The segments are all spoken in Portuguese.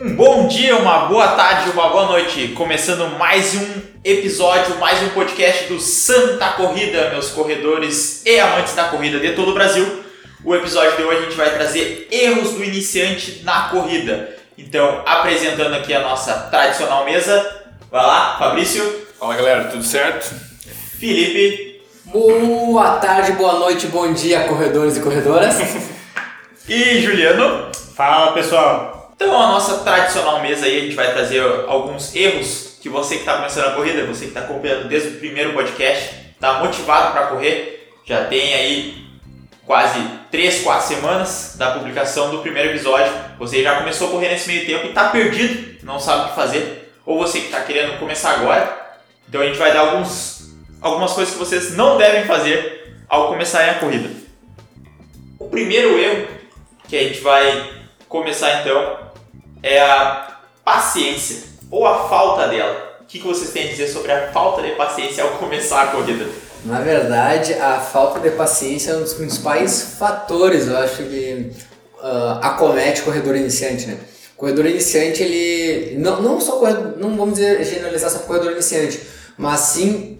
Um bom dia, uma boa tarde, uma boa noite. Começando mais um episódio, mais um podcast do Santa Corrida, meus corredores e amantes da corrida de todo o Brasil. O episódio de hoje a gente vai trazer erros do iniciante na corrida. Então, apresentando aqui a nossa tradicional mesa. Vai lá, Fabrício. Fala galera, tudo certo? Felipe. Boa tarde, boa noite, bom dia, corredores e corredoras. e Juliano. Fala pessoal. Então, a nossa tradicional mesa aí, a gente vai trazer alguns erros que você que está começando a corrida, você que está acompanhando desde o primeiro podcast, está motivado para correr, já tem aí quase 3, 4 semanas da publicação do primeiro episódio, você já começou a correr nesse meio tempo e está perdido, não sabe o que fazer, ou você que está querendo começar agora, então a gente vai dar alguns, algumas coisas que vocês não devem fazer ao começarem a corrida. O primeiro erro que a gente vai começar então é a paciência ou a falta dela. O que, vocês têm a dizer sobre a falta de paciência ao começar a corrida? Na verdade, a falta de paciência é um dos principais fatores, eu acho, que uh, acomete o corredor iniciante, né? O corredor iniciante, ele. Não, não só corredor, não vamos dizer generalizar só corredor iniciante, mas sim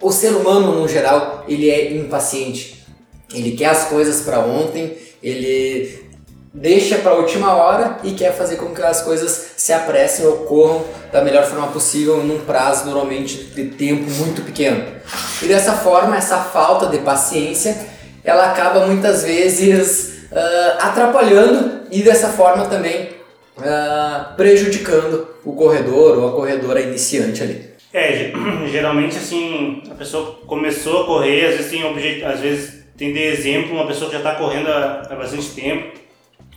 o ser humano no geral, ele é impaciente. Ele quer as coisas para ontem, ele deixa para a última hora e quer fazer com que as coisas se apressem ou ocorram da melhor forma possível num prazo normalmente de tempo muito pequeno. E dessa forma, essa falta de paciência, ela acaba muitas vezes uh, atrapalhando e dessa forma também uh, prejudicando o corredor ou a corredora iniciante ali. É, geralmente assim, a pessoa começou a correr, às vezes tem às vezes tem de exemplo uma pessoa que já está correndo há, há bastante tempo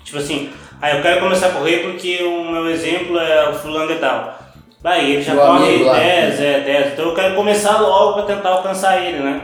Tipo assim, aí ah, eu quero começar a correr porque o meu exemplo é o fulano de tal. Aí ele já corre 10, é 10. Então eu quero começar logo para tentar alcançar ele, né?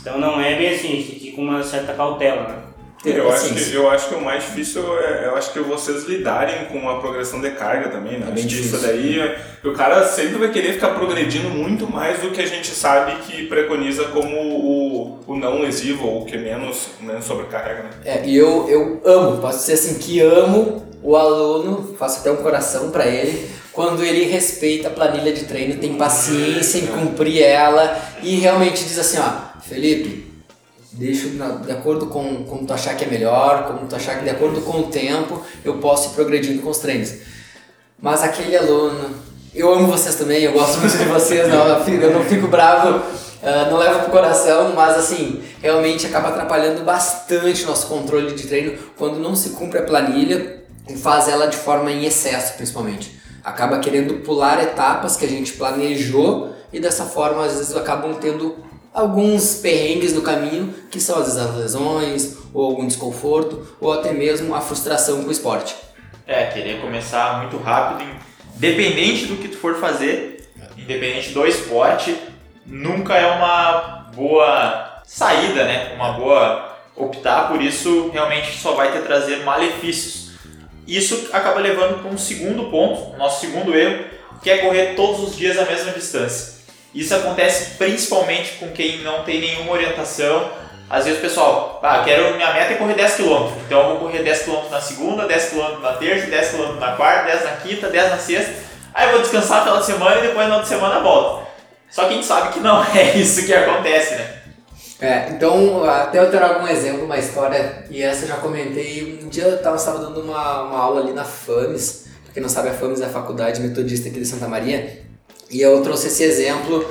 Então não é bem assim, a gente tem que ir com uma certa cautela, né? Eu acho, que, eu acho que o mais difícil é eu acho que vocês lidarem com a progressão de carga também, né? É acho que isso daí o cara sempre vai querer ficar progredindo muito mais do que a gente sabe que preconiza como o, o não lesivo ou o que menos, menos sobrecarrega, né? É, e eu, eu amo, posso dizer assim, que amo o aluno, faço até um coração para ele, quando ele respeita a planilha de treino, tem paciência em cumprir ela e realmente diz assim, ó, Felipe, deixo na, de acordo com como tu achar que é melhor, como tu achar que de acordo com o tempo eu posso ir progredindo com os treinos. Mas aquele aluno, eu amo vocês também, eu gosto muito de vocês, não, eu não fico bravo, uh, não levo pro coração, mas assim, realmente acaba atrapalhando bastante nosso controle de treino quando não se cumpre a planilha e faz ela de forma em excesso, principalmente. Acaba querendo pular etapas que a gente planejou e dessa forma às vezes acabam tendo alguns perrengues no caminho, que são às vezes as lesões, ou algum desconforto, ou até mesmo a frustração com o esporte. É, querer começar muito rápido, independente do que tu for fazer, independente do esporte, nunca é uma boa saída, né? Uma boa optar por isso realmente só vai te trazer malefícios. Isso acaba levando para um segundo ponto, nosso segundo erro, que é correr todos os dias a mesma distância. Isso acontece principalmente com quem não tem nenhuma orientação. Às vezes o pessoal, ah, quero, minha meta é correr 10 km, então eu vou correr 10 km na segunda, 10 km na terça, 10 km na quarta, 10 na quinta, 10 na sexta. Aí eu vou descansar pela semana e depois na outra semana volto. Só que a gente sabe que não é isso que acontece, né? É, então, até eu ter algum exemplo, uma história, e essa eu já comentei. Um dia eu estava dando uma, uma aula ali na FAMES, pra quem não sabe, a FAMES é a Faculdade Metodista aqui de Santa Maria, e eu trouxe esse exemplo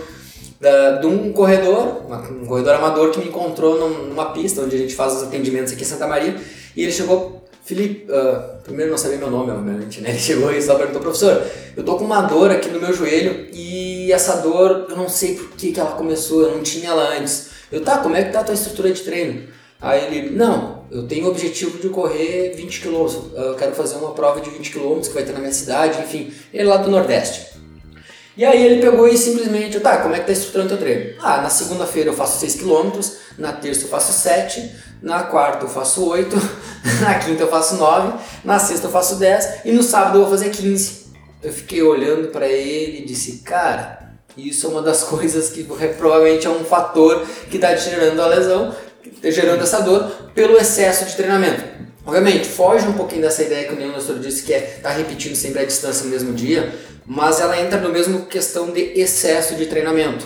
da, de um corredor, um corredor amador que me encontrou numa pista onde a gente faz os atendimentos aqui em Santa Maria. E ele chegou, Felipe, uh, primeiro não sabia meu nome, obviamente, né? Ele chegou e só perguntou, professor, eu tô com uma dor aqui no meu joelho e essa dor, eu não sei por que, que ela começou, eu não tinha ela antes. Eu, tá, como é que tá a tua estrutura de treino? Aí ele, não, eu tenho o objetivo de correr 20 km, eu quero fazer uma prova de 20 km que vai ter na minha cidade, enfim, ele é lá do Nordeste. E aí ele pegou e simplesmente, tá, como é que tá estruturando teu treino? Ah, na segunda-feira eu faço 6 km, na terça eu faço 7, na quarta eu faço 8, na quinta eu faço 9, na sexta eu faço 10 e no sábado eu vou fazer 15. Eu fiquei olhando para ele e disse, cara, isso é uma das coisas que provavelmente é um fator que está gerando a lesão, gerando essa dor pelo excesso de treinamento. Obviamente, foge um pouquinho dessa ideia que o Leandro Nestor disse, que é estar tá repetindo sempre a distância no mesmo dia, mas ela entra no mesmo questão de excesso de treinamento.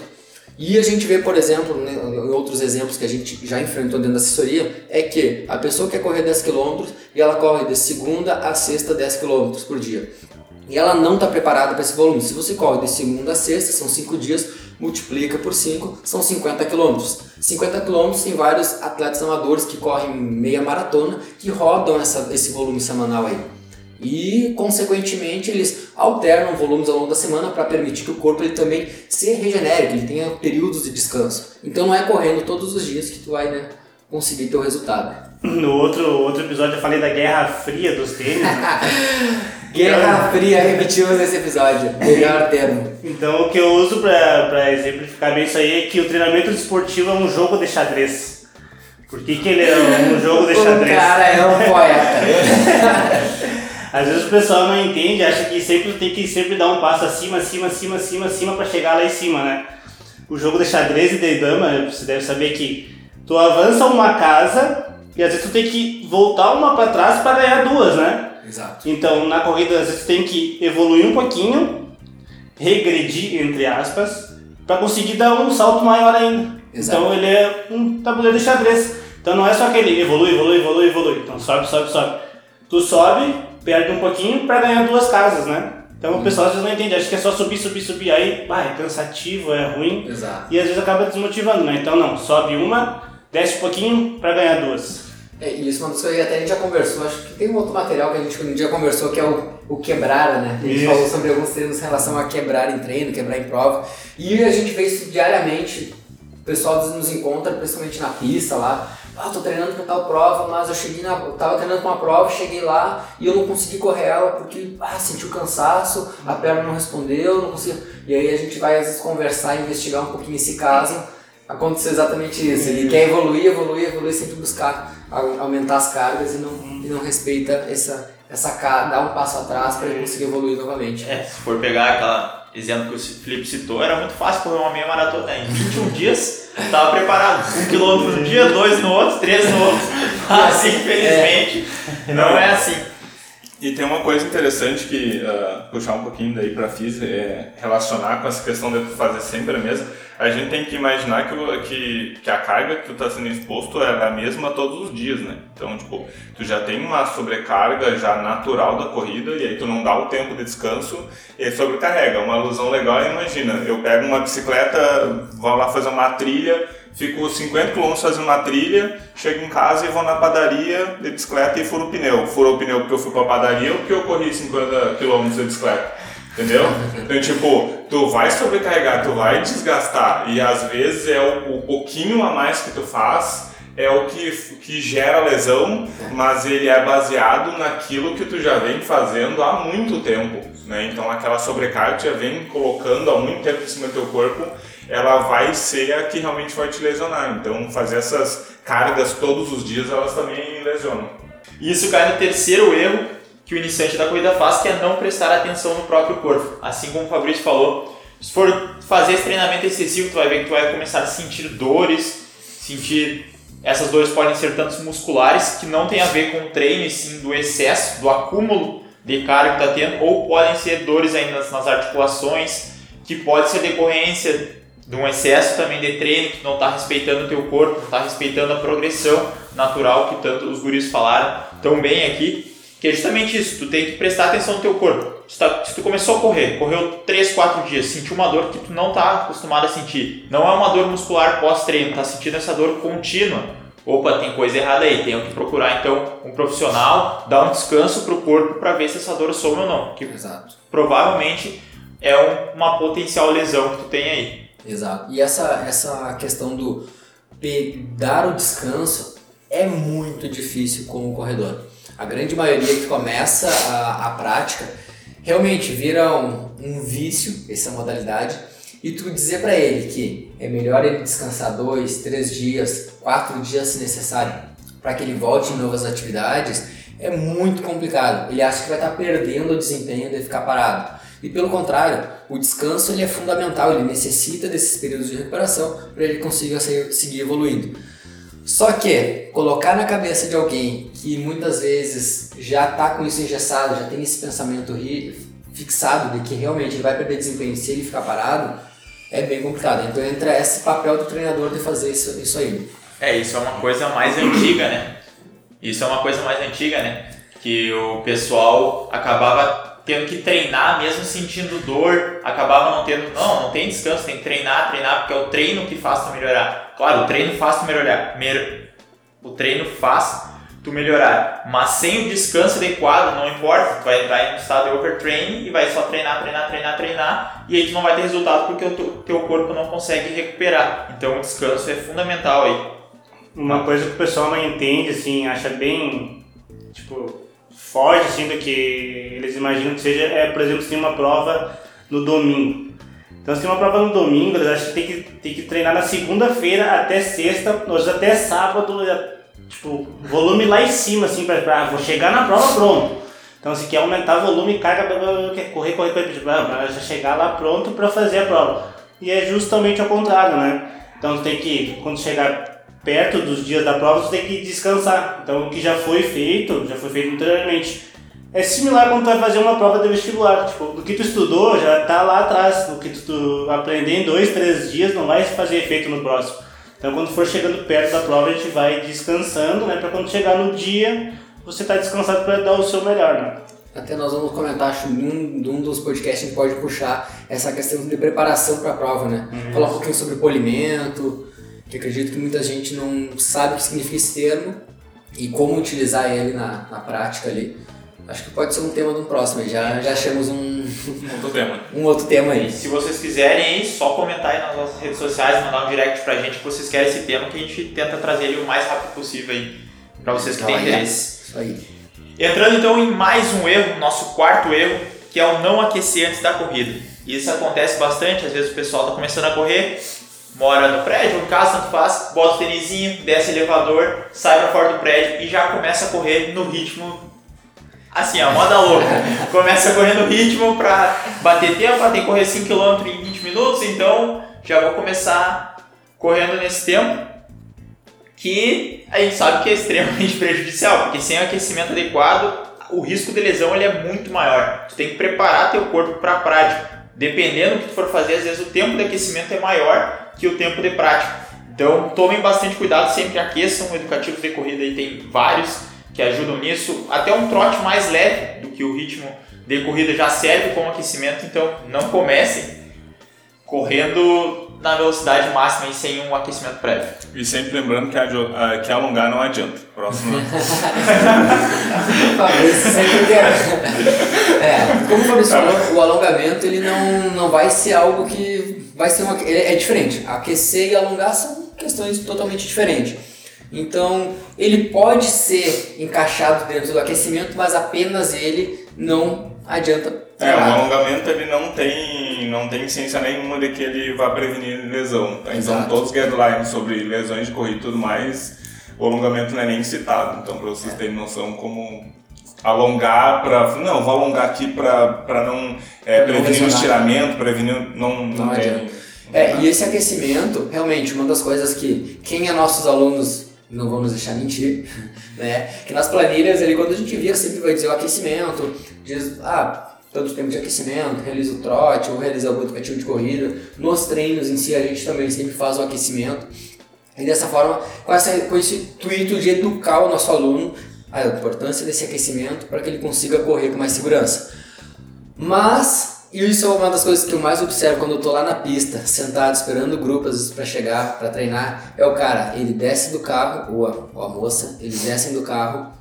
E a gente vê, por exemplo, né, em outros exemplos que a gente já enfrentou dentro da assessoria, é que a pessoa quer correr 10 km e ela corre de segunda a sexta 10 km por dia. E ela não está preparada para esse volume. Se você corre de segunda a sexta, são 5 dias, multiplica por 5, são 50 km. 50 km tem vários atletas amadores que correm meia maratona que rodam essa, esse volume semanal aí. E, consequentemente, eles alternam volumes ao longo da semana para permitir que o corpo ele também se regenere, que ele tenha períodos de descanso. Então não é correndo todos os dias que tu vai né, conseguir teu resultado. No outro, outro episódio eu falei da Guerra Fria dos tênis. Né? Guerra Fria, repetimos nesse episódio. Melhor termo. Então o que eu uso para exemplificar bem isso aí é que o treinamento esportivo é um jogo de xadrez. Por que, que ele é um jogo de xadrez? O cara é um poeta. Às vezes o pessoal não entende, acha que sempre tem que sempre dar um passo acima, acima, acima, acima, acima para chegar lá em cima, né? O jogo de xadrez e de dama, você deve saber que tu avança uma casa e às vezes tu tem que voltar uma para trás para ganhar duas, né? Exato. Então na corrida às vezes tem que evoluir um pouquinho, regredir entre aspas, para conseguir dar um salto maior ainda. Exato. Então ele é um tabuleiro de xadrez. Então não é só aquele evolui, evolui, evolui, evolui. Então sobe, sobe, sobe. Tu sobe, perde um pouquinho para ganhar duas casas, né? Então o pessoal às vezes não entende, acha que é só subir, subir, subir, aí pá, é cansativo, é ruim. Exato. E às vezes acaba desmotivando, né? Então não, sobe uma, desce um pouquinho para ganhar duas. É, isso uma das coisas que até a gente já conversou, acho que tem um outro material que a gente um dia conversou que é o, o quebrar, né? A gente isso. falou sobre alguns termos em relação a quebrar em treino, quebrar em prova. E a gente vê isso diariamente. O pessoal nos encontra, principalmente na pista lá, ah, tô treinando para tal prova, mas eu cheguei na, eu tava treinando para uma prova, cheguei lá e eu não consegui correr ela porque ah, senti o cansaço, a perna não respondeu, não consegui. E aí a gente vai às vezes conversar, investigar um pouquinho esse caso. Aconteceu exatamente isso. Ele quer evoluir, evoluir, evoluir, sempre buscar aumentar as cargas e não, e não respeita essa, essa dá um passo atrás para ele conseguir evoluir novamente. É, se for pegar aquela exemplo que o Felipe citou, era muito fácil correr uma meia maratona. Em 21 dias, estava preparado. Um quilômetro no dia, dois no outro, três no outro. Assim, infelizmente, é. não é assim. E tem uma coisa interessante que, uh, puxar um pouquinho daí para física, é relacionar com essa questão de fazer sempre a mesma. A gente tem que imaginar que, que, que a carga que tu está sendo exposto é a mesma todos os dias, né? Então, tipo, tu já tem uma sobrecarga já natural da corrida e aí tu não dá o tempo de descanso e sobrecarrega. Uma alusão legal é, imagina, eu pego uma bicicleta, vou lá fazer uma trilha, fico 50 km fazendo uma trilha, chego em casa e vou na padaria de bicicleta e furo o pneu. Furo o pneu porque eu fui pra padaria ou porque eu corri 50 km de bicicleta. Entendeu? Então, tipo, tu vai sobrecarregar, tu vai desgastar e às vezes é o, o pouquinho a mais que tu faz é o que, que gera lesão, mas ele é baseado naquilo que tu já vem fazendo há muito tempo. Né? Então aquela sobrecarga já vem colocando há muito tempo em cima do teu corpo ela vai ser a que realmente vai te lesionar. Então, fazer essas cargas todos os dias, elas também lesionam. Isso cai no terceiro erro que o iniciante da corrida faz, que é não prestar atenção no próprio corpo. Assim como o Fabrício falou, se for fazer esse treinamento excessivo, tu vai ver que tu vai começar a sentir dores, sentir essas dores podem ser tanto musculares, que não tem a ver com o treino, e sim do excesso, do acúmulo de carga que está tendo, ou podem ser dores ainda nas articulações, que pode ser decorrência de um excesso também de treino, que não está respeitando o teu corpo, não está respeitando a progressão natural que tanto os guris falaram tão bem aqui, que é justamente isso, tu tem que prestar atenção no teu corpo. Se, tá, se tu começou a correr, correu 3, 4 dias, sentiu uma dor que tu não está acostumado a sentir, não é uma dor muscular pós-treino, está sentindo essa dor contínua, opa, tem coisa errada aí, tenho que procurar então um profissional, dar um descanso para o corpo para ver se essa dor some ou não, que Exato. provavelmente é um, uma potencial lesão que tu tem aí. Exato. E essa, essa questão do dar o descanso é muito difícil com o corredor. A grande maioria que começa a, a prática realmente vira um, um vício, essa modalidade, e tu dizer para ele que é melhor ele descansar dois, três dias, quatro dias se necessário, para que ele volte em novas atividades, é muito complicado. Ele acha que vai estar tá perdendo o desempenho de ficar parado. E pelo contrário, o descanso ele é fundamental, ele necessita desses períodos de recuperação para ele conseguir seguir evoluindo. Só que colocar na cabeça de alguém que muitas vezes já está com isso engessado, já tem esse pensamento fixado de que realmente ele vai perder desempenho se ele ficar parado, é bem complicado. Então entra esse papel do treinador de fazer isso, isso aí. É, isso é uma coisa mais antiga, né? Isso é uma coisa mais antiga, né? Que o pessoal acabava tendo que treinar, mesmo sentindo dor, acabava não tendo. Não, não tem descanso, tem que treinar, treinar, porque é o treino que faz tu melhorar. Claro, o treino faz tu melhorar. O treino faz tu melhorar. Mas sem o descanso adequado, não importa, tu vai entrar em um estado de overtraining e vai só treinar, treinar, treinar, treinar, e aí tu não vai ter resultado porque o teu corpo não consegue recuperar. Então o descanso é fundamental aí. Uma coisa que o pessoal não entende, assim, acha bem, tipo, forte, assim, do que eles imaginam que seja, é, por exemplo, se tem uma prova no domingo. Então, se tem uma prova no domingo, eles acham que tem que, tem que treinar na segunda-feira até sexta, ou até sábado, tipo, volume lá em cima, assim, pra, pra vou chegar na prova pronto. Então, se quer aumentar o volume, carga, quer correr, correr, correr, tipo, para já chegar lá pronto para fazer a prova. E é justamente ao contrário, né? Então, tem que, quando chegar perto dos dias da prova, você tem que descansar. Então, o que já foi feito, já foi feito anteriormente. É similar quando tu vai fazer uma prova de vestibular. Tipo, do que tu estudou já está lá atrás. Do que tu aprender em dois, três dias não vai fazer efeito no próximo. Então, quando for chegando perto da prova, a gente vai descansando, né? Para quando chegar no dia, você tá descansado para dar o seu melhor, né? Até nós vamos comentar, acho, num, num dos podcasts a gente pode puxar essa questão de preparação para a prova, né? Uhum. Falar um pouquinho sobre polimento, que acredito que muita gente não sabe o que significa esse termo e como utilizar ele na, na prática ali. Acho que pode ser um tema de um próximo, já, já achamos um, outro tema. um outro tema aí. Se vocês quiserem, só comentar aí nas nossas redes sociais, mandar um direct pra gente que vocês querem esse tema, que a gente tenta trazer ele o mais rápido possível aí, pra vocês que têm interesse. Isso aí. Entrando então em mais um erro, nosso quarto erro, que é o não aquecer antes da corrida. Isso acontece bastante, às vezes o pessoal está começando a correr, mora no prédio, em casa, tanto faz, bota o tênisinho, desce o elevador, sai para fora do prédio e já começa a correr no ritmo assim, a moda louca. começa a correr no ritmo para bater tempo, tem que correr 5km em 20 minutos, então já vou começar correndo nesse tempo que a gente sabe que é extremamente prejudicial, porque sem aquecimento adequado, o risco de lesão ele é muito maior. Tu tem que preparar teu corpo para a prática. Dependendo do que tu for fazer, às vezes o tempo de aquecimento é maior que o tempo de prática. Então tomem bastante cuidado, sempre aqueçam. Educativos de corrida aí tem vários que ajudam nisso. Até um trote mais leve do que o ritmo de corrida já serve como aquecimento, então não comecem correndo na velocidade máxima e sem um aquecimento prévio. E sempre lembrando que, a, que alongar não adianta. Próximo. sempre é, como o Fabrício falou, o alongamento ele não, não vai ser algo que vai ser uma, é, é diferente. Aquecer e alongar são questões totalmente diferentes. Então, ele pode ser encaixado dentro do aquecimento, mas apenas ele não adianta. É, o alongamento ele não tem, não tem ciência nenhuma de que ele vai prevenir lesão. Tá? Então, todos os guidelines sobre lesões de corrida e tudo mais, o alongamento não é nem citado. Então, para vocês terem noção como alongar para não vou alongar aqui para não é, prevenir o estiramento prevenir não não, não tem, é, e esse aquecimento realmente uma das coisas que quem é nossos alunos não vamos deixar mentir, né? Que nas planilhas, ele, quando a gente via, sempre vai dizer o aquecimento, diz, ah, tanto tempo de aquecimento, realiza o trote ou realiza o educativo de corrida. Nos treinos em si, a gente também sempre faz o aquecimento. E dessa forma, com, essa, com esse intuito de educar o nosso aluno a importância desse aquecimento para que ele consiga correr com mais segurança. Mas e isso é uma das coisas que eu mais observo quando eu tô lá na pista, sentado, esperando grupos para chegar, para treinar. É o cara, ele desce do carro, ou a, ou a moça, eles descem do carro,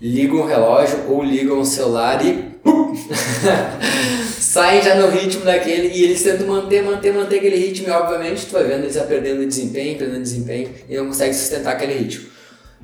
ligam o relógio ou ligam o celular e saem já no ritmo daquele e eles tentam manter, manter, manter aquele ritmo e obviamente tu vai vendo eles já perdendo desempenho, perdendo desempenho e não consegue sustentar aquele ritmo.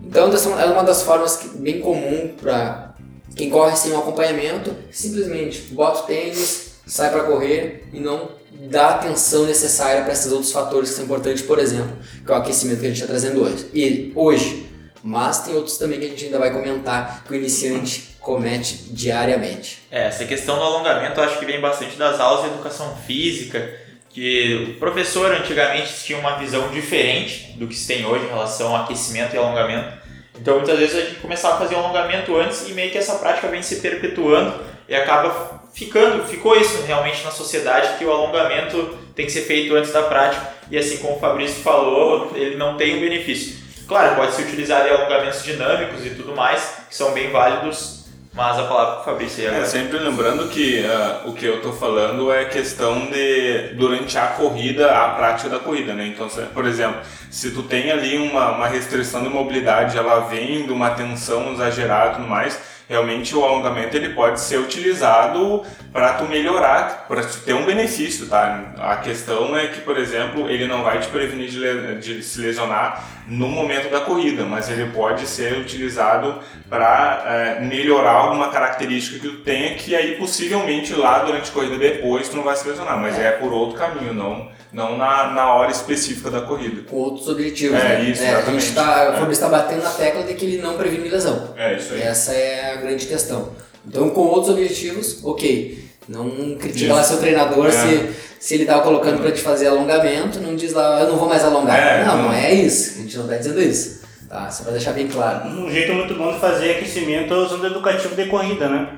Então é uma das formas que, bem comum para quem corre sem um acompanhamento, simplesmente bota o tênis, sai para correr e não dá atenção necessária para esses outros fatores que são importantes, por exemplo, que é o aquecimento que a gente está trazendo hoje. E hoje, mas tem outros também que a gente ainda vai comentar que o iniciante comete diariamente. É, essa questão do alongamento eu acho que vem bastante das aulas de educação física, que o professor antigamente tinha uma visão diferente do que se tem hoje em relação ao aquecimento e alongamento. Então muitas vezes a gente começava a fazer o alongamento antes e meio que essa prática vem se perpetuando e acaba ficando, ficou isso realmente na sociedade que o alongamento tem que ser feito antes da prática e assim como o Fabrício falou, ele não tem um benefício. Claro, pode se utilizar alongamentos dinâmicos e tudo mais, que são bem válidos mas a palavra para o Fabrício aí agora. É, sempre lembrando que uh, o que eu estou falando é questão de, durante a corrida, a prática da corrida, né? Então, por exemplo, se tu tem ali uma, uma restrição de mobilidade, ela vem de uma tensão exagerada e tudo mais, realmente o alongamento ele pode ser utilizado para tu melhorar, para tu ter um benefício, tá? A questão é que, por exemplo, ele não vai te prevenir de, de se lesionar no momento da corrida, mas ele pode ser utilizado para é, melhorar alguma característica que tu tenha que aí possivelmente lá durante a corrida depois tu não vai se lesionar, mas é, é por outro caminho, não não na, na hora específica da corrida. Com outros objetivos, é, né? Isso, é, a gente tá, o Fabrício está batendo na tecla de que ele não previne lesão. É isso aí. Essa é a grande questão. Então, com outros objetivos, ok. Não critica lá seu treinador é. se, se ele estava colocando para te fazer alongamento, não diz lá, eu não vou mais alongar. É, não, não, não é isso. A gente não está dizendo isso. Tá? Só para deixar bem claro. Um jeito muito bom de fazer aquecimento é usando o educativo de corrida, né?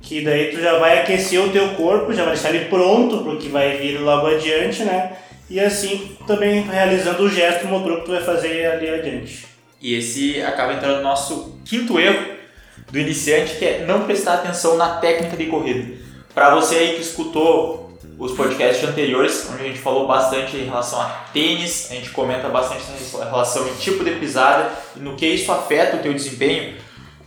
que daí tu já vai aquecer o teu corpo, já vai deixar ele pronto para o que vai vir logo adiante, né? E assim também realizando o gesto motor que tu vai fazer ali adiante. E esse acaba entrando no nosso quinto erro do iniciante, que é não prestar atenção na técnica de corrida. Para você aí que escutou os podcasts anteriores, onde a gente falou bastante em relação a tênis, a gente comenta bastante em relação em tipo de pisada e no que isso afeta o teu desempenho,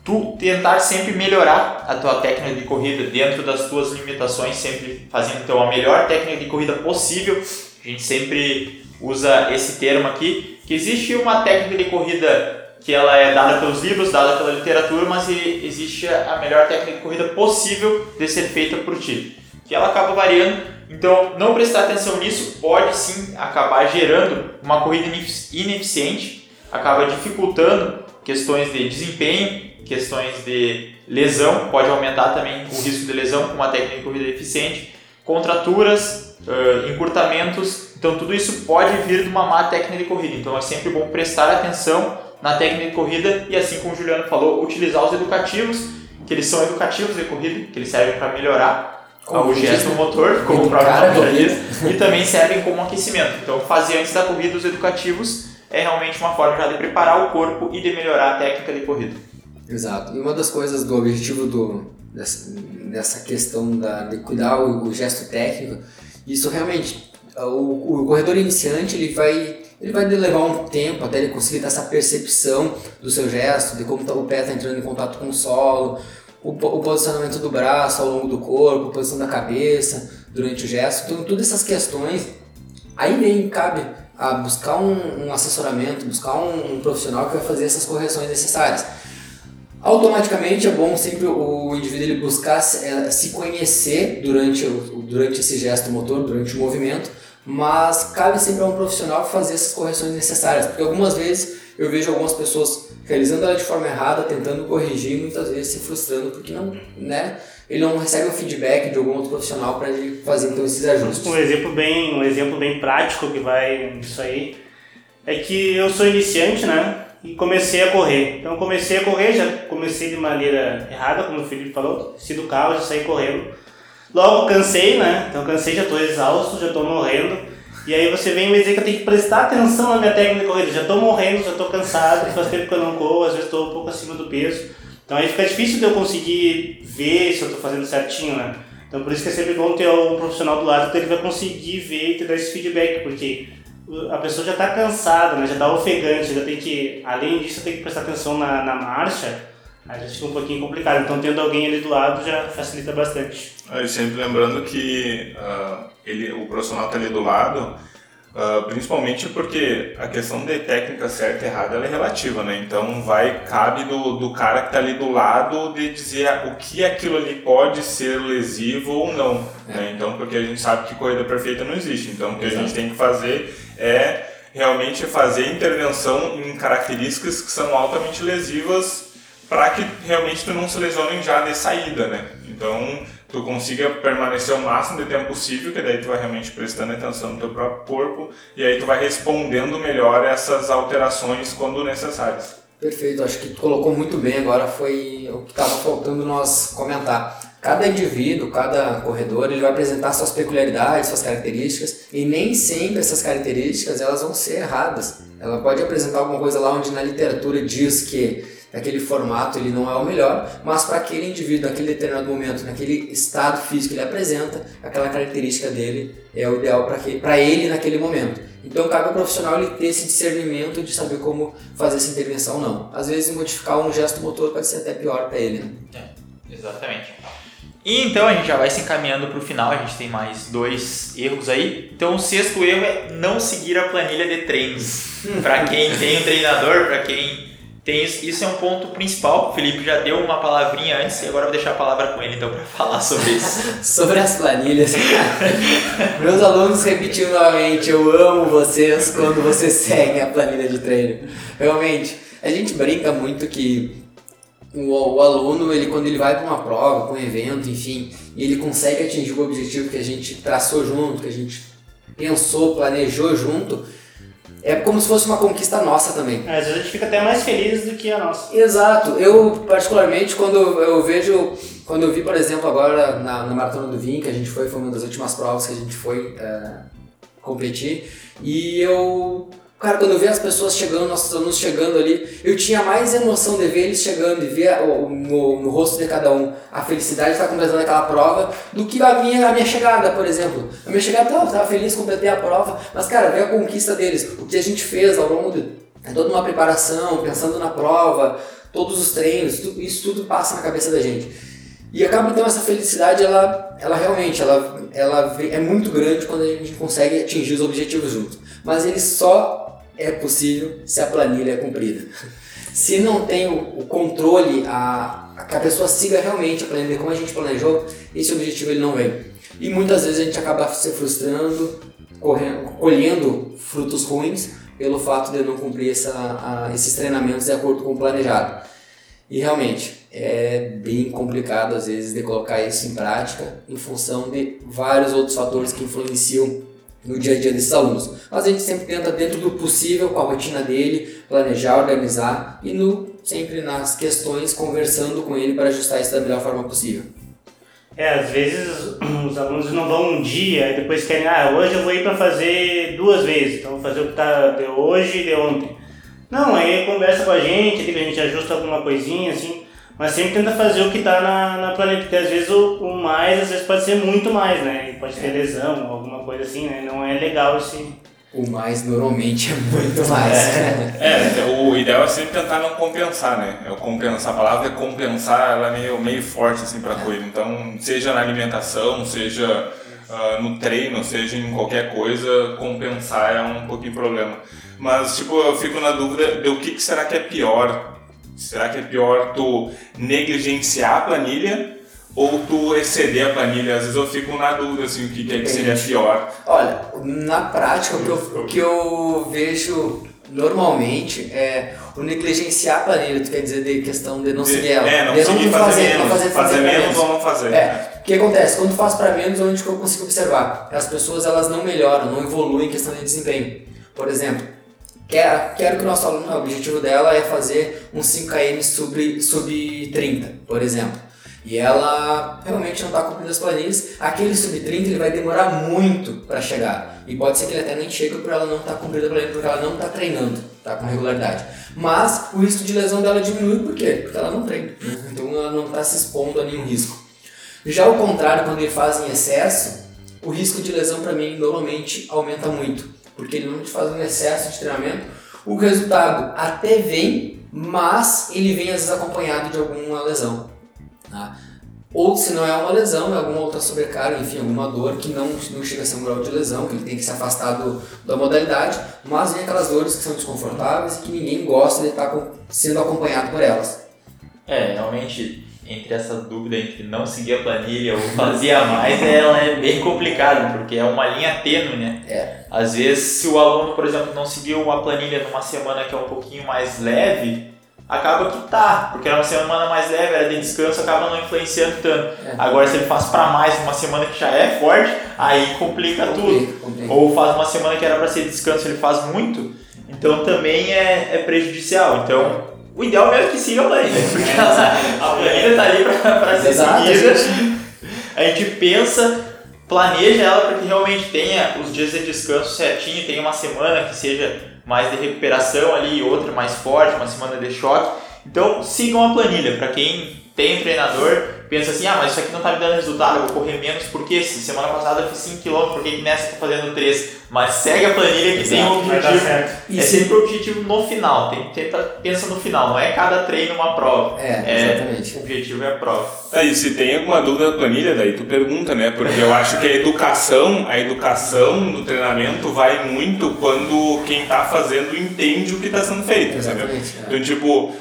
tu tentar sempre melhorar a tua técnica de corrida dentro das tuas limitações, sempre fazendo então a melhor técnica de corrida possível. A gente sempre usa esse termo aqui, que existe uma técnica de corrida que ela é dada pelos livros, dada pela literatura, mas existe a melhor técnica de corrida possível de ser feita por ti, que ela acaba variando. Então, não prestar atenção nisso pode sim acabar gerando uma corrida ineficiente, acaba dificultando questões de desempenho questões de lesão, pode aumentar também o risco de lesão com uma técnica de corrida eficiente, contraturas, encurtamentos, então tudo isso pode vir de uma má técnica de corrida. Então é sempre bom prestar atenção na técnica de corrida e assim como o Juliano falou, utilizar os educativos, que eles são educativos de corrida, que eles servem para melhorar como o gesto motor, como o próprio nome diz, e também servem como aquecimento. Então fazer antes da corrida os educativos é realmente uma forma já de preparar o corpo e de melhorar a técnica de corrida. Exato. E uma das coisas do objetivo do, dessa, dessa questão da, de cuidar o, o gesto técnico, isso realmente, o, o corredor iniciante ele vai ele vai levar um tempo até ele conseguir ter essa percepção do seu gesto, de como tá, o pé está entrando em contato com o solo, o, o, posicionamento do braço ao longo do corpo, a posição da cabeça durante o gesto. Então, todas essas questões, aí vem, cabe a buscar um, um assessoramento, buscar um, um profissional que vai fazer essas correções necessárias. Automaticamente é bom sempre o indivíduo ele buscar se conhecer durante, durante esse gesto motor, durante o movimento, mas cabe sempre a um profissional fazer essas correções necessárias, porque algumas vezes eu vejo algumas pessoas realizando ela de forma errada, tentando corrigir, muitas vezes se frustrando porque não, né, ele não recebe o feedback de algum outro profissional para ele fazer então esses ajustes. Um exemplo bem, um exemplo bem prático que vai nisso aí é que eu sou iniciante, né? e comecei a correr. Então comecei a correr, já comecei de maneira errada, como o Felipe falou, desci do carro, já saí correndo. Logo cansei, né? Então cansei, já estou exausto, já estou morrendo. E aí você vem me dizer que eu tenho que prestar atenção na minha técnica de corrida. Já estou morrendo, já estou cansado, faz tempo que eu não corro, às vezes estou um pouco acima do peso. Então aí fica difícil de eu conseguir ver se eu estou fazendo certinho, né? Então por isso que é sempre bom ter um profissional do lado que ele vai conseguir ver e te dar esse feedback, porque a pessoa já está cansada, né? já está ofegante, já tem que, além disso, tem que prestar atenção na, na marcha, aí já fica um pouquinho complicado. Então, tendo alguém ali do lado já facilita bastante. Aí, sempre lembrando que uh, ele, o profissional está ali do lado, uh, principalmente porque a questão de técnica certa e errada é relativa, né? Então, vai cabe do, do cara que está ali do lado de dizer o que aquilo ali pode ser lesivo ou não. É. Né? Então, porque a gente sabe que corrida perfeita não existe. Então, o que Exato. a gente tem que fazer é realmente fazer intervenção em características que são altamente lesivas para que realmente tu não se lesione já de saída, né? Então, tu consiga permanecer o máximo de tempo possível, que daí tu vai realmente prestando atenção no teu próprio corpo e aí tu vai respondendo melhor essas alterações quando necessárias. Perfeito, acho que tu colocou muito bem agora, foi o que estava faltando nós comentar. Cada indivíduo, cada corredor, ele vai apresentar suas peculiaridades, suas características, e nem sempre essas características elas vão ser erradas. Ela pode apresentar alguma coisa lá onde na literatura diz que aquele formato ele não é o melhor, mas para aquele indivíduo, naquele determinado momento, naquele estado físico que ele apresenta, aquela característica dele é o ideal para ele naquele momento. Então cabe ao profissional ele ter esse discernimento de saber como fazer essa intervenção ou não. Às vezes modificar um gesto motor pode ser até pior para ele. Né? É, exatamente. E então a gente já vai se encaminhando para o final, a gente tem mais dois erros aí. Então o sexto erro é não seguir a planilha de treinos. para quem tem um treinador, para quem tem isso, isso é um ponto principal. O Felipe já deu uma palavrinha antes e agora vou deixar a palavra com ele então para falar sobre isso. sobre as planilhas. Meus alunos repetindo novamente, eu amo vocês quando vocês seguem a planilha de treino. Realmente, a gente brinca muito que o, o aluno, ele quando ele vai para uma prova, para um evento, enfim, e ele consegue atingir o objetivo que a gente traçou junto, que a gente pensou, planejou junto, é como se fosse uma conquista nossa também. É, às vezes a gente fica até mais feliz do que a nossa. Exato. Eu, particularmente, quando eu vejo, quando eu vi, por exemplo, agora na, na Maratona do Vinho, que a gente foi, foi uma das últimas provas que a gente foi é, competir, e eu Cara, quando eu vi as pessoas chegando, nossos alunos chegando ali, eu tinha mais emoção de ver eles chegando e ver no, no rosto de cada um a felicidade de estar completando aquela prova do que a minha, a minha chegada, por exemplo. A minha chegada, eu estava feliz, completei a prova, mas cara, ver a conquista deles, o que a gente fez ao longo de toda uma preparação, pensando na prova, todos os treinos, isso tudo passa na cabeça da gente. E acaba então essa felicidade, ela, ela realmente ela, ela é muito grande quando a gente consegue atingir os objetivos juntos. Mas ele só é possível se a planilha é cumprida. Se não tem o, controle, a, a, que a pessoa siga realmente a planilha como a gente planejou, esse objetivo ele não vem. E muitas vezes a gente acaba se frustrando, correndo, colhendo frutos ruins pelo fato de não cumprir essa, a, esses treinamentos de acordo com o planejado. E realmente é bem complicado às vezes de colocar isso em prática em função de vários outros fatores que influenciam no dia a dia desses alunos. Mas a gente sempre tenta, dentro do possível, com a rotina dele, planejar, organizar e no, sempre nas questões conversando com ele para ajustar isso da melhor forma possível. É, às vezes os alunos não vão um dia e depois querem, ah, hoje eu vou ir para fazer duas vezes, então vou fazer o que tá de hoje e de ontem. Não, aí conversa com a gente, a gente ajusta alguma coisinha, assim, mas sempre tenta fazer o que está na, na planeta, porque às vezes o, o, mais, às vezes pode ser muito mais, né? E pode ter é. lesão, alguma coisa assim, né? Não é legal esse... O mais normalmente é muito mais. É, é, o ideal é sempre tentar não compensar, né? É compensar, a palavra é compensar, ela é meio, meio forte assim para coisa. Então, seja na alimentação, seja uh, no treino, seja em qualquer coisa, compensar é um pouquinho problema. Mas, tipo, eu fico na dúvida de o que, que será que é pior Será que é pior tu negligenciar a planilha ou tu exceder a planilha? Às vezes eu fico na dúvida assim, o que, é que seria pior. Olha, na prática, o que eu, o que eu vejo normalmente é o negligenciar a planilha, tu quer dizer de questão de não seguir ela. É, não, de não, fazer, fazer, menos, não fazer, fazer, fazer menos, menos ou não fazer. É. O que acontece? Quando faz para menos, onde que eu consigo observar? As pessoas elas não melhoram, não evoluem em questão de desempenho. Por exemplo, Quero, quero que o nosso aluno, o objetivo dela é fazer um 5km sub, sub 30, por exemplo. E ela realmente não está cumprindo as planilhas. Aquele sub 30 ele vai demorar muito para chegar. E pode ser que ele até nem chegue por ela não estar tá cumprindo a planilha, porque ela não está treinando tá, com regularidade. Mas o risco de lesão dela diminui por quê? Porque ela não treina. Então ela não está se expondo a nenhum risco. Já o contrário, quando ele faz em excesso, o risco de lesão para mim normalmente aumenta muito porque ele não te faz um excesso de treinamento. O resultado até vem, mas ele vem às vezes acompanhado de alguma lesão. Tá? Ou se não é uma lesão, é alguma outra sobrecarga, enfim, alguma dor que não, não chega a ser um grau de lesão, que ele tem que se afastar do, da modalidade, mas vem aquelas dores que são desconfortáveis e que ninguém gosta de estar sendo acompanhado por elas. É, realmente entre essa dúvida entre não seguir a planilha ou fazia mais, ela é bem complicada, porque é uma linha tênue, né? É. Às vezes, se o aluno, por exemplo, não seguiu uma planilha numa semana que é um pouquinho mais leve, acaba que tá, porque era uma semana mais leve, era de descanso, acaba não influenciando tanto. É. Agora, se ele faz para mais uma semana que já é forte, aí complica, tudo. Complica. Ou faz uma semana que era para ser descanso, ele faz muito, então também é, é prejudicial. Então, o ideal mesmo é que siga a planilha, porque a, planilha tá ali para ser seguida. a gente- pensa, planeja ela para que realmente tenha os dias de descanso certinho, tenha uma semana que seja mais de recuperação ali e outra mais forte, uma semana de choque. Então sigam a planilha. Para quem tem um treinador, pensa assim, ah, mas isso aqui não tá me dando resultado, eu vou correr menos, por quê? Se semana passada eu fiz 5km, por que que nessa eu tô fazendo 3? Mas segue a planilha que tem um objetivo. certo. E é se- sempre o objetivo no final, tem, tenta, pensa no final, não é cada treino uma prova. É, exatamente. O objetivo é a prova. Aí, se tem alguma dúvida na planilha, daí tu pergunta, né? Porque eu acho que a educação, a educação do treinamento vai muito quando quem tá fazendo entende o que tá sendo feito, entendeu? Exatamente. é. Então, tipo,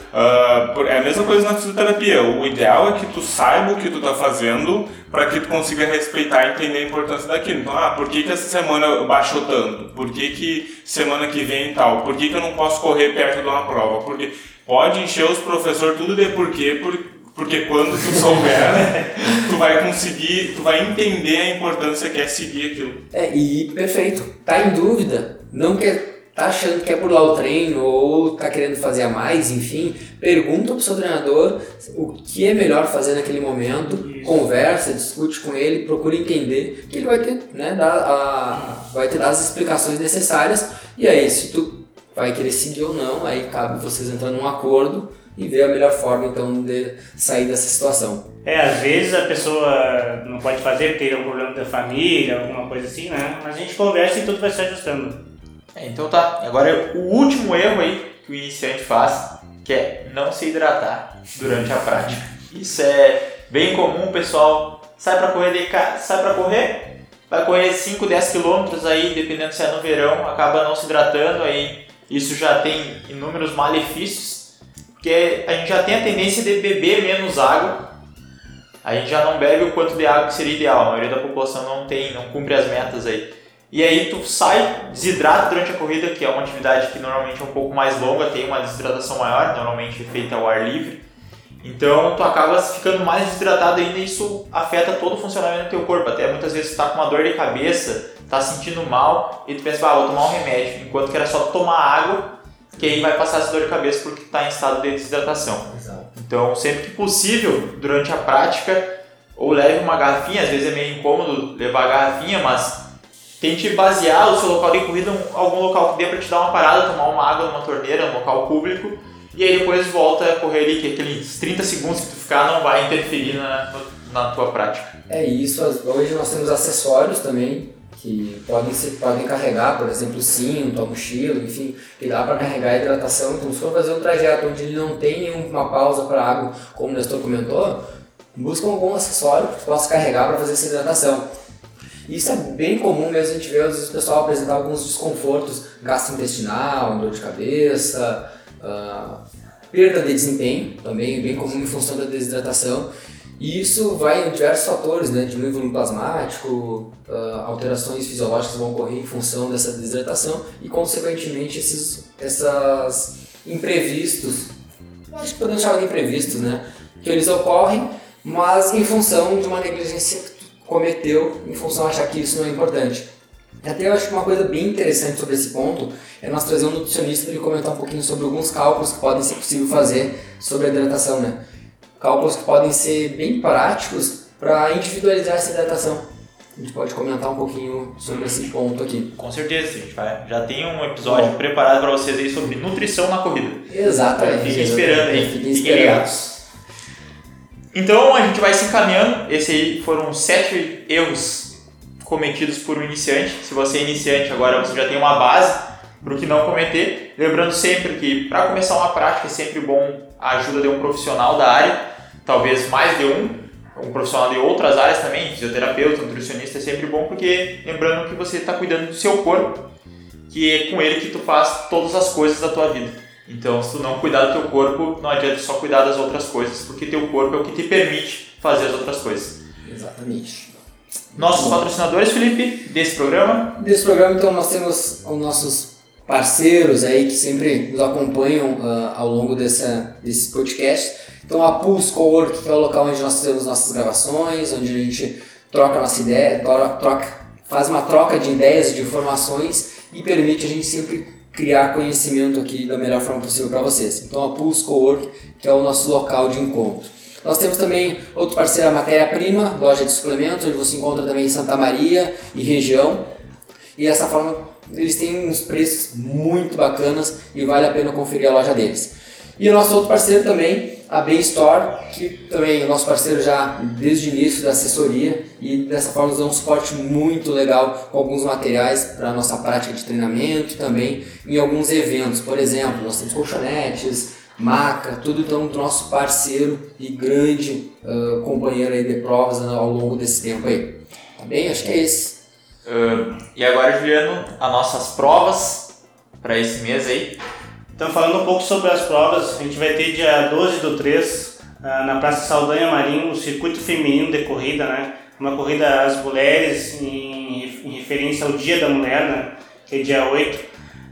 por- é a mesma coisa na fisioterapia. O ideal é que tu saiba o que tu tá fazendo para que tu consiga respeitar e entender a importância daquilo. Então, ah, por que, que essa semana baixou tanto? Por que, que semana que vem tal? Por que, que eu não posso correr perto de uma prova? Porque pode encher os professores tudo de porquê, por, porque quando tu souber, tu vai conseguir, tu vai entender a importância que é seguir aquilo. É, e perfeito. Tá em dúvida, não quer, tá achando que quer pular o treino ou tá querendo fazer a mais, enfim, pergunta pro seu treinador o que é melhor fazer naquele momento, Isso. conversa, discute com ele, procura entender, que ele vai ter, né, dar a, vai ter dar as explicações necessárias, e aí se tu vai querer seguir ou não, aí cabe vocês entrando num acordo e ver a melhor forma então de sair dessa situação. É, às vezes a pessoa não pode fazer porque tem um problema da família, alguma coisa assim, né? Mas a gente conversa e tudo vai se ajustando. É, então tá, agora o último erro aí que o iniciante faz, que é não se hidratar durante a prática. Isso é bem comum, pessoal sai pra correr de sai para correr, vai correr 5, 10 quilômetros aí, dependendo se é no verão, acaba não se hidratando, aí isso já tem inúmeros malefícios, porque a gente já tem a tendência de beber menos água. A gente já não bebe o quanto de água que seria ideal, a maioria da população não tem, não cumpre as metas aí. E aí tu sai, desidrata durante a corrida, que é uma atividade que normalmente é um pouco mais longa, tem uma desidratação maior, normalmente feita ao ar livre. Então tu acaba ficando mais desidratado ainda e isso afeta todo o funcionamento do teu corpo. Até muitas vezes tu tá com uma dor de cabeça, tá sentindo mal e tu pensa, ah, vou tomar um remédio, enquanto que era só tomar água, que aí vai passar essa dor de cabeça porque tá em estado de desidratação. Exato. Então, sempre que possível, durante a prática, ou leve uma garrafinha, às vezes é meio incômodo levar a garrafinha, mas tente basear o seu local de corrida em algum local que dê para te dar uma parada, tomar uma água numa torneira, num local público, e aí depois volta a correr ali, que aqueles 30 segundos que tu ficar não vai interferir na, na tua prática. É isso, hoje nós temos acessórios também que podem, ser, podem carregar, por exemplo, o cinto, a mochila, enfim, que dá para carregar a hidratação. Então, se for fazer um trajeto onde ele não tem nenhuma pausa para água, como o Nestor comentou, busca algum acessório que possa carregar para fazer essa hidratação. Isso é bem comum mesmo, a gente vezes o pessoal apresentar alguns desconfortos gastrointestinal, dor de cabeça, ah, perda de desempenho, também bem comum em função da desidratação. E isso vai em diversos fatores, né? Diminui o volume plasmático, ah, alterações fisiológicas vão ocorrer em função dessa desidratação e, consequentemente, esses essas imprevistos, acho que podemos chamar de imprevistos, né? Que eles ocorrem, mas em função de uma negligência cometeu, em função de achar que isso não é importante. Até eu acho que uma coisa bem interessante sobre esse ponto é nós trazer um nutricionista para ele comentar um pouquinho sobre alguns cálculos que podem ser possível fazer sobre a hidratação, né? Cálculos que podem ser bem práticos para individualizar essa hidratação. A gente pode comentar um pouquinho sobre esse ponto aqui. Com certeza, gente vai. Já tem um episódio preparado para vocês aí sobre nutrição na corrida. Exatamente. Fiquem esperando aí, Fiquem ligados. Então a gente vai se encaminhando. Esse aí foram sete erros cometidos por um iniciante. Se você é iniciante, agora você já tem uma base para o que não cometer. Lembrando sempre que para começar uma prática é sempre bom a ajuda de um profissional da área, talvez mais de um, um profissional de outras áreas também, fisioterapeuta, nutricionista é sempre bom porque lembrando que você está cuidando do seu corpo, que é com ele que tu faz todas as coisas da tua vida. Então, se tu não cuidar do teu corpo, não adianta só cuidar das outras coisas, porque teu corpo é o que te permite fazer as outras coisas. Exatamente. Nossos patrocinadores, Felipe, desse programa, Desse programa, então, nós temos os nossos parceiros aí que sempre nos acompanham uh, ao longo dessa, desse podcast. Então a Pulse Cowork, que é o local onde nós temos nossas gravações, onde a gente troca nossa ideia, troca, faz uma troca de ideias, de informações e permite a gente sempre criar conhecimento aqui da melhor forma possível para vocês. Então a Pulse Cowork, que é o nosso local de encontro. Nós temos também outro parceiro, a Matéria Prima, loja de suplementos, onde você encontra também em Santa Maria e região. E dessa forma eles têm uns preços muito bacanas e vale a pena conferir a loja deles. E o nosso outro parceiro também, a Bay Store, que também é o nosso parceiro já desde o início da assessoria e dessa forma nos dá um suporte muito legal com alguns materiais para a nossa prática de treinamento também em alguns eventos. Por exemplo, nós temos colchonetes, maca, tudo então do nosso parceiro e grande uh, companheiro aí de provas ao longo desse tempo aí. Tá bem? Acho que é esse. Uh, e agora, Juliano, as nossas provas para esse mês aí. Então, falando um pouco sobre as provas, a gente vai ter dia 12 do 3, uh, na Praça Saldanha Marinho, o circuito feminino de corrida, né? Uma corrida às mulheres em, em referência ao Dia da Mulher, né? Que é dia 8.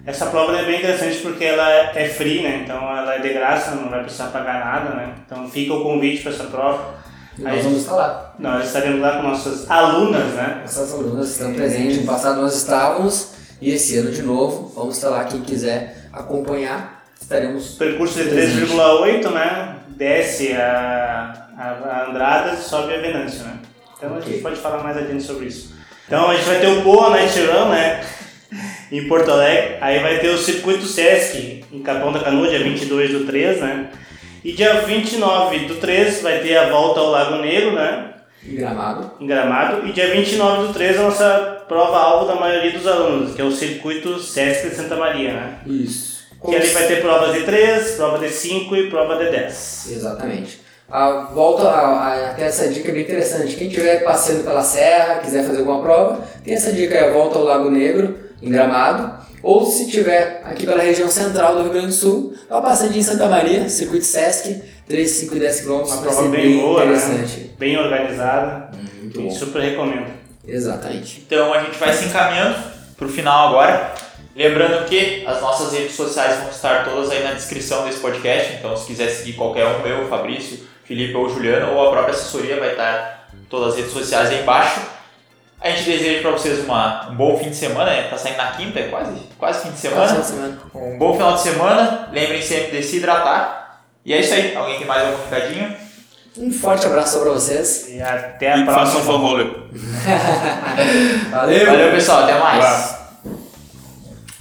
Essa prova é bem interessante porque ela é free, né? Então ela é de graça, não vai precisar pagar nada, né? Então fica o convite para essa prova. E nós vamos estar lá. Nós estaremos lá com nossas alunas, né? Nossas alunas estão presentes. No passado nós estávamos e esse ano de novo. Vamos estar lá. Quem quiser acompanhar, estaremos. Percurso de 3,8, né? Desce a, a, a Andrada e sobe a Venâncio, né? Então okay. a gente pode falar mais adiante sobre isso. Então a gente vai ter o Boa Night Run, né? em Porto Alegre. Aí vai ter o Circuito Sesc em Capão da Canoa, dia 22 do 3, né? E dia 29 do 3 vai ter a volta ao Lago Negro, né? Em Gramado. Em Gramado. E dia 29 do 3 a nossa prova-alvo da maioria dos alunos, que é o Circuito Sesc de Santa Maria, né? Isso. Que ali vai ter provas de 3, prova de 5 e prova de 10. Exatamente. A a, até essa dica é bem interessante. Quem estiver passeando pela serra, quiser fazer alguma prova, tem essa dica aí, a volta ao Lago Negro em Gramado, ou se tiver aqui pela região central do Rio Grande do Sul, dá uma passadinha em Santa Maria, circuito Sesc, 3, 5 e 10 quilômetros. Uma prova bem, bem boa, interessante. Né? bem organizada, Muito bom. super recomendo. Exatamente. Então a gente vai se encaminhando para o final agora. Lembrando que as nossas redes sociais vão estar todas aí na descrição desse podcast, então se quiser seguir qualquer um, eu, Fabrício, Felipe ou Juliano, ou a própria assessoria vai estar todas as redes sociais aí embaixo. A gente deseja para vocês uma, um bom fim de semana, né? Tá saindo na quinta, é quase, quase fim de semana. Quase semana. Um bom final de semana. Lembrem sempre de se hidratar. E é isso aí. Alguém tem mais algum recadinho? Um forte abraço para vocês. E até a e próxima. Façam Valeu. Valeu, pessoal. Até mais.